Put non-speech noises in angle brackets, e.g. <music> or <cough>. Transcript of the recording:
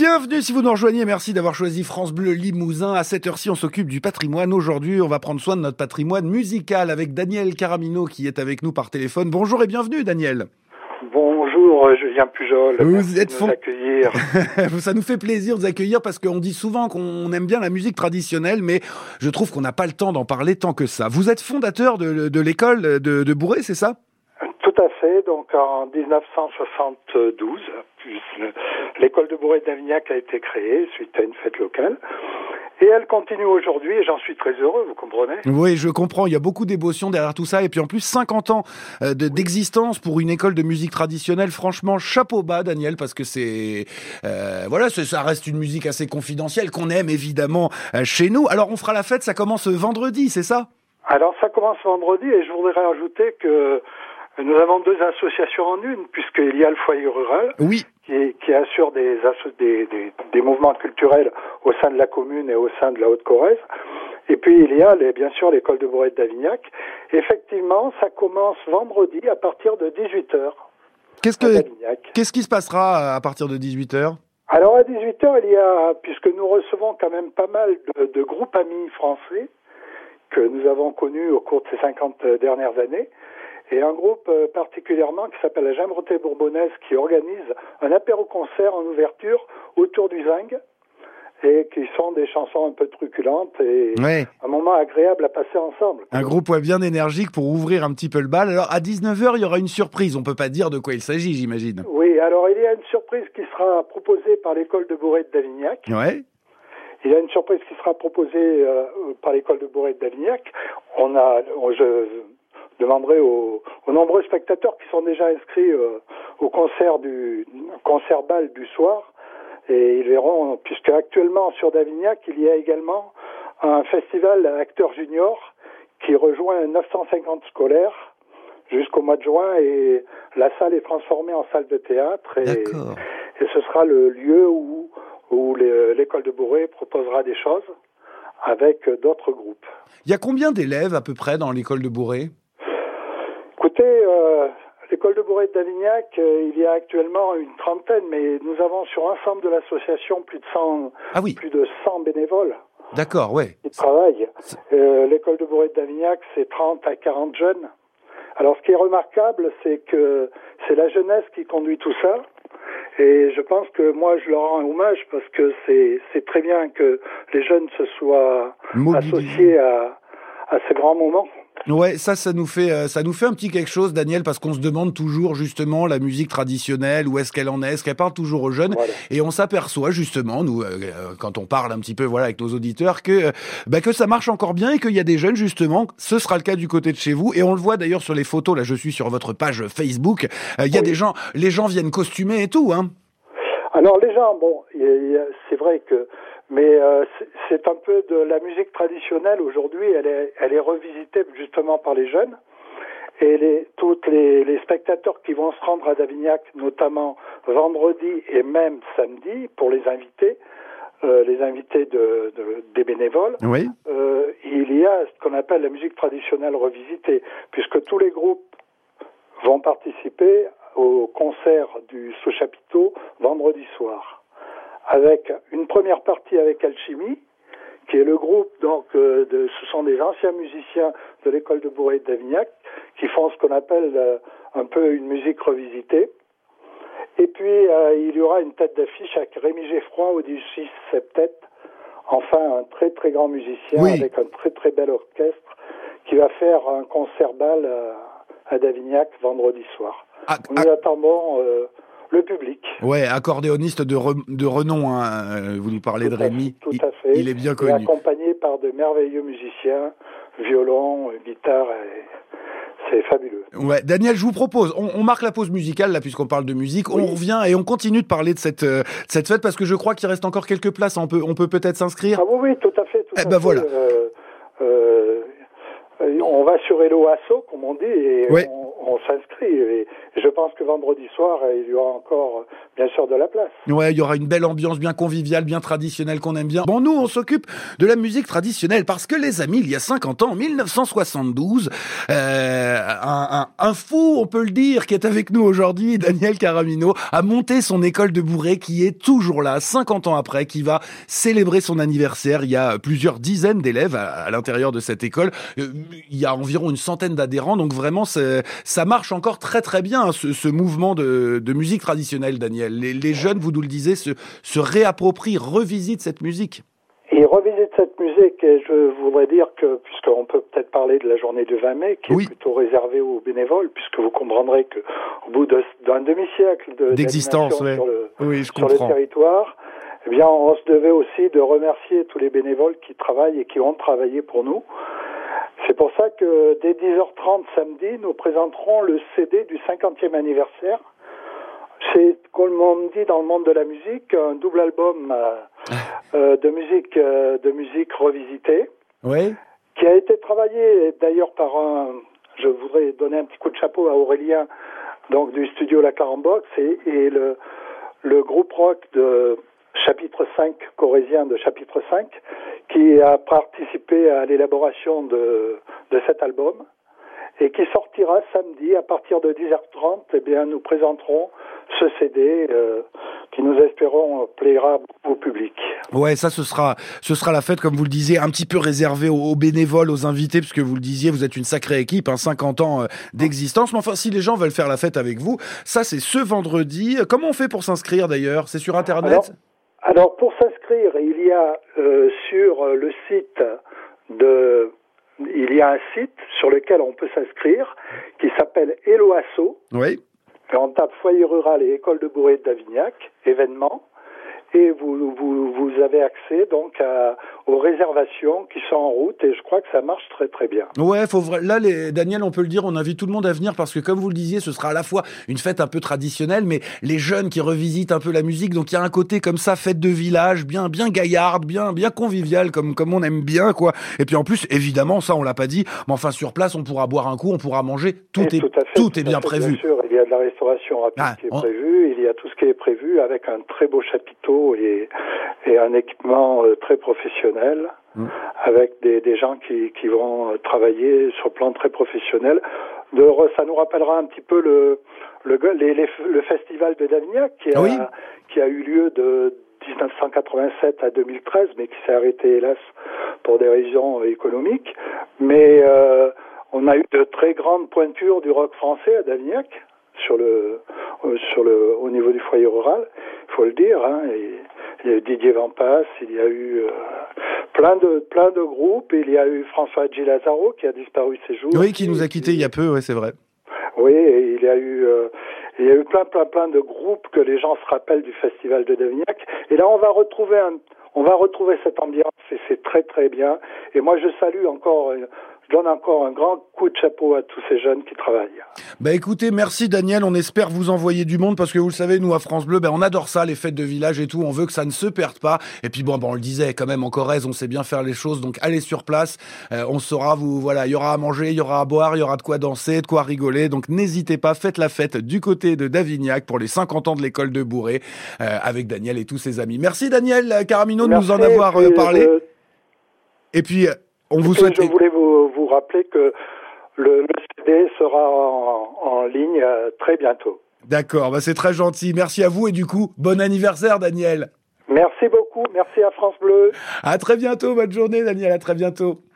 Bienvenue si vous nous rejoignez. Merci d'avoir choisi France Bleu Limousin. À cette heure-ci, on s'occupe du patrimoine. Aujourd'hui, on va prendre soin de notre patrimoine musical avec Daniel Caramino qui est avec nous par téléphone. Bonjour et bienvenue, Daniel. Bonjour, Julien Pujol. Vous Merci êtes de fond- nous accueillir. <laughs> Ça nous fait plaisir de vous accueillir parce qu'on dit souvent qu'on aime bien la musique traditionnelle, mais je trouve qu'on n'a pas le temps d'en parler tant que ça. Vous êtes fondateur de, de l'école de, de Bourré, c'est ça? Tout à fait. Donc en 1972, puis, le- l'école de Bourret d'Avignac a été créée suite à une fête locale. Et elle continue aujourd'hui et j'en suis très heureux, vous comprenez Oui, je comprends. Il y a beaucoup d'émotions derrière tout ça. Et puis en plus, 50 ans euh, de- d'existence pour une école de musique traditionnelle. Franchement, chapeau bas, Daniel, parce que c'est euh, voilà, ça reste une musique assez confidentielle qu'on aime évidemment euh, chez nous. Alors on fera la fête. Ça commence vendredi, c'est ça? Alors ça commence vendredi et je voudrais rajouter que nous avons deux associations en une, puisqu'il y a le foyer rural Oui. qui, qui assure des, asso- des, des, des mouvements culturels au sein de la commune et au sein de la Haute-Corrèze. Et puis il y a les, bien sûr l'école de Bourret d'Avignac. Effectivement, ça commence vendredi à partir de 18h Qu'est-ce que qu'est-ce qui se passera à partir de 18 h Alors à 18h, il y a, puisque nous recevons quand même pas mal de, de groupes amis français que nous avons connus au cours de ces 50 dernières années, et un groupe euh, particulièrement qui s'appelle la Jamreté Bourbonnaise qui organise un apéro-concert en ouverture autour du Zing, et qui sont des chansons un peu truculentes et Ouais. un moment agréable à passer ensemble. Un groupe bien énergique pour ouvrir un petit peu le bal. Alors à 19h, il y aura une surprise. On peut pas dire de quoi il s'agit, j'imagine. Oui, alors il y a une surprise qui sera proposée par l'école de Bourret d'Avignac. Ouais. Il y a une surprise qui sera proposée euh, par l'école de Bourret d'Avignac. On a, je demanderai aux, aux nombreux spectateurs qui sont déjà inscrits euh, au concert du concert bal du soir, et ils verront, puisque actuellement sur d'Avignac, il y a également un festival acteurs juniors qui rejoint 950 scolaires jusqu'au mois de juin, et la salle est transformée en salle de théâtre. Et, ce sera le lieu où, où l'école de Bourré proposera des choses avec d'autres groupes. Il y a combien d'élèves à peu près dans l'école de Bourré? Écoutez, euh, l'école de Bourré d'Avignac, euh, il y a actuellement une trentaine, mais nous avons sur l'ensemble de l'association plus de 100, Ah oui, plus de 100 bénévoles d'accord, ouais. qui travaillent. Euh, l'école de Bourré d'Avignac, c'est 30 à 40 jeunes. Alors, ce qui est remarquable, c'est que c'est la jeunesse qui conduit tout ça. Et je pense que moi, je leur rends hommage parce que c'est c'est très bien que les jeunes se soient associés à, à ce grand moment. Ouais, ça, ça nous fait, euh, ça nous fait un petit quelque chose, Daniel, parce qu'on se demande toujours justement la musique traditionnelle, où est-ce qu'elle en est, est-ce qu'elle parle toujours aux jeunes, Voilà. et on s'aperçoit justement, nous, euh, euh, quand on parle un petit peu, voilà, avec nos auditeurs, que, euh, bah, que ça marche encore bien et qu'il y a des jeunes justement. Ce sera le cas du côté de chez vous, et on le voit d'ailleurs sur les photos. Là, je suis sur votre page Facebook. euh, Il y a Oui. des gens, les gens viennent costumés et tout, hein. Alors les gens, bon, c'est vrai que, mais euh, c'est- un peu de la musique traditionnelle aujourd'hui. Elle est, elle est revisitée justement par les jeunes et les, toutes les, les spectateurs qui vont se rendre à Davignac, notamment vendredi et même samedi, pour les invités, euh, les invités de, de- des bénévoles. Oui. Euh, il y a ce qu'on appelle la musique traditionnelle revisitée, puisque tous les groupes vont participer au concert du sous-chapiteau vendredi soir, avec une première partie avec Alchimie, qui est le groupe, donc, euh, de, ce sont des anciens musiciens de l'école de Bourret d'Avignac, qui font ce qu'on appelle euh, un peu une musique revisitée. Et puis, euh, il y aura une tête d'affiche avec Rémi Geffroy au 16 septet, enfin un très très grand musicien Oui. avec un très très bel orchestre qui va faire un concert bal à Davignac vendredi soir. Ah, Nous attendons euh, le public. Ouais, accordéoniste de, re- de renom, hein. euh, vous nous parlez de Tout Rémi. tout Il- à fait. il est bien Et connu. accompagné par de merveilleux musiciens, violon, guitare, et c'est fabuleux. Ouais, Daniel, je vous propose, on, on marque la pause musicale là puisqu'on parle de musique, on revient et on continue de parler de cette euh, cette fête parce que je crois qu'il reste encore quelques places, on peut on peut peut-être s'inscrire. Ah oui, oui, tout à fait. Tout Eh à ben fait. voilà. Euh, euh, euh, on va sur Hello Asso, comme on dit, et Ouais. on, on s'inscrit. Et je pense que vendredi soir, il y aura encore, bien sûr, de la place. Ouais, il y aura une belle ambiance bien conviviale, bien traditionnelle qu'on aime bien. Bon, nous, on s'occupe de la musique traditionnelle parce que les amis, il y a 50 ans, en 1972, euh, un, fou, on peut le dire, qui est avec nous aujourd'hui, Daniel Caramino, a monté son école de bourré qui est toujours là, 50 ans après, qui va célébrer son anniversaire. Il y a plusieurs dizaines d'élèves à, l'intérieur de cette école. Euh, il y a environ une centaine d'adhérents, donc vraiment, ça marche encore très très bien, hein, ce, ce mouvement de, de, musique traditionnelle, Daniel. Les, les, jeunes, vous nous le disiez, se, se réapproprient, revisitent cette musique. Et revisitent cette musique, et je voudrais dire que, puisqu'on peut peut-être parler de la journée du 20 mai, qui est plutôt réservée aux bénévoles, puisque vous comprendrez qu'au bout d'un demi-siècle d'existence sur, le, oui, sur le territoire, eh bien, on se devait aussi de remercier tous les bénévoles qui travaillent et qui ont travaillé pour nous. C'est pour ça que dès 10h30 samedi, nous présenterons le CD du 50e anniversaire. C'est, comme on dit dans le monde de la musique, un double album euh, euh, de musique euh, de musique revisitée. Oui. Qui a été travaillé d'ailleurs par un. Je voudrais donner un petit coup de chapeau à Aurélien, donc du studio La Carambox et, et le, le groupe rock de chapitre 5, corésien de chapitre 5, qui a participé à l'élaboration de, de cet album et qui sortira samedi à partir de 10h30. Eh bien, nous présenterons ce CD euh, qui nous espérons plaira au public. Ouais, ça ce sera ce sera la fête comme vous le disiez, un petit peu réservée aux, bénévoles, aux invités puisque vous le disiez, vous êtes une sacrée équipe, hein, 50 ans euh, d'existence. Mais enfin, si les gens veulent faire la fête avec vous, ça c'est ce vendredi. Comment on fait pour s'inscrire d'ailleurs? C'est sur internet? Alors pour s'inscrire, il y a euh, sur le site de il y a un site sur lequel on peut s'inscrire qui s'appelle Eloasso. Oui. On tape foyer rural et école de bourrée de Davignac, événements et vous, vous, vous avez accès donc à, aux réservations qui sont en route et je crois que ça marche très très bien. Ouais, faut là les Daniel, on peut le dire, on invite tout le monde à venir parce que comme vous le disiez, ce sera à la fois une fête un peu traditionnelle mais les jeunes qui revisitent un peu la musique donc il y a un côté comme ça fête de village, bien bien gaillarde, bien bien convivial comme comme on aime bien quoi. Et puis en plus évidemment, ça on l'a pas dit, mais enfin sur place, on pourra boire un coup, on pourra manger, tout est tout, est bien prévu. Bien sûr, il y a de la restauration rapide ah, qui est prévue, il y a tout ce qui est prévu avec un très beau chapiteau et, un équipement euh, très professionnel mm. avec des, gens qui, vont euh, travailler sur plan très professionnel. De, ça nous rappellera un petit peu le, le, le festival de Davignac qui a, qui a eu lieu de 1987 à 2013, mais qui s'est arrêté hélas pour des raisons économiques. Mais euh, on a eu de très grandes pointures du rock français à Davignac sur le sur le au niveau du foyer rural faut le dire. Hein, il y a eu Didier Vampas, il y a eu euh, plein de plein de groupes. Il y a eu François Gilazaro qui a disparu ces jours. Oui, qui nous a quittés il y a peu, oui, c'est vrai. Oui, et il y a eu euh, il y a eu plein plein plein de groupes que les gens se rappellent du festival de Davignac. Et là, on va retrouver un, on va retrouver cette ambiance et c'est très très bien. Et moi, je salue encore euh, je donne encore un grand coup de chapeau à tous ces jeunes qui travaillent. Bah écoutez, merci Daniel, on espère vous envoyer du monde parce que vous le savez, nous à France Bleu, ben on adore ça, les fêtes de village et tout, on veut que ça ne se perde pas. Et puis bon, bon on le disait quand même en Corrèze, on sait bien faire les choses, donc allez sur place, euh, on saura vous, voilà, il y aura à manger, il y aura à boire, il y aura de quoi danser, de quoi rigoler, donc n'hésitez pas, faites la fête du côté de Davignac pour les 50 ans de l'école de Bourré euh, avec Daniel et tous ses amis. Merci Daniel Caramino de nous en avoir euh, parlé. Et puis on vous souhaite. Je voulais vous, vous rappeler que le, CD sera en, ligne euh, très bientôt. D'accord, bah c'est très gentil. Merci à vous et du coup, bon anniversaire Daniel. Merci beaucoup, merci à France Bleu. À très bientôt, bonne journée Daniel, à très bientôt.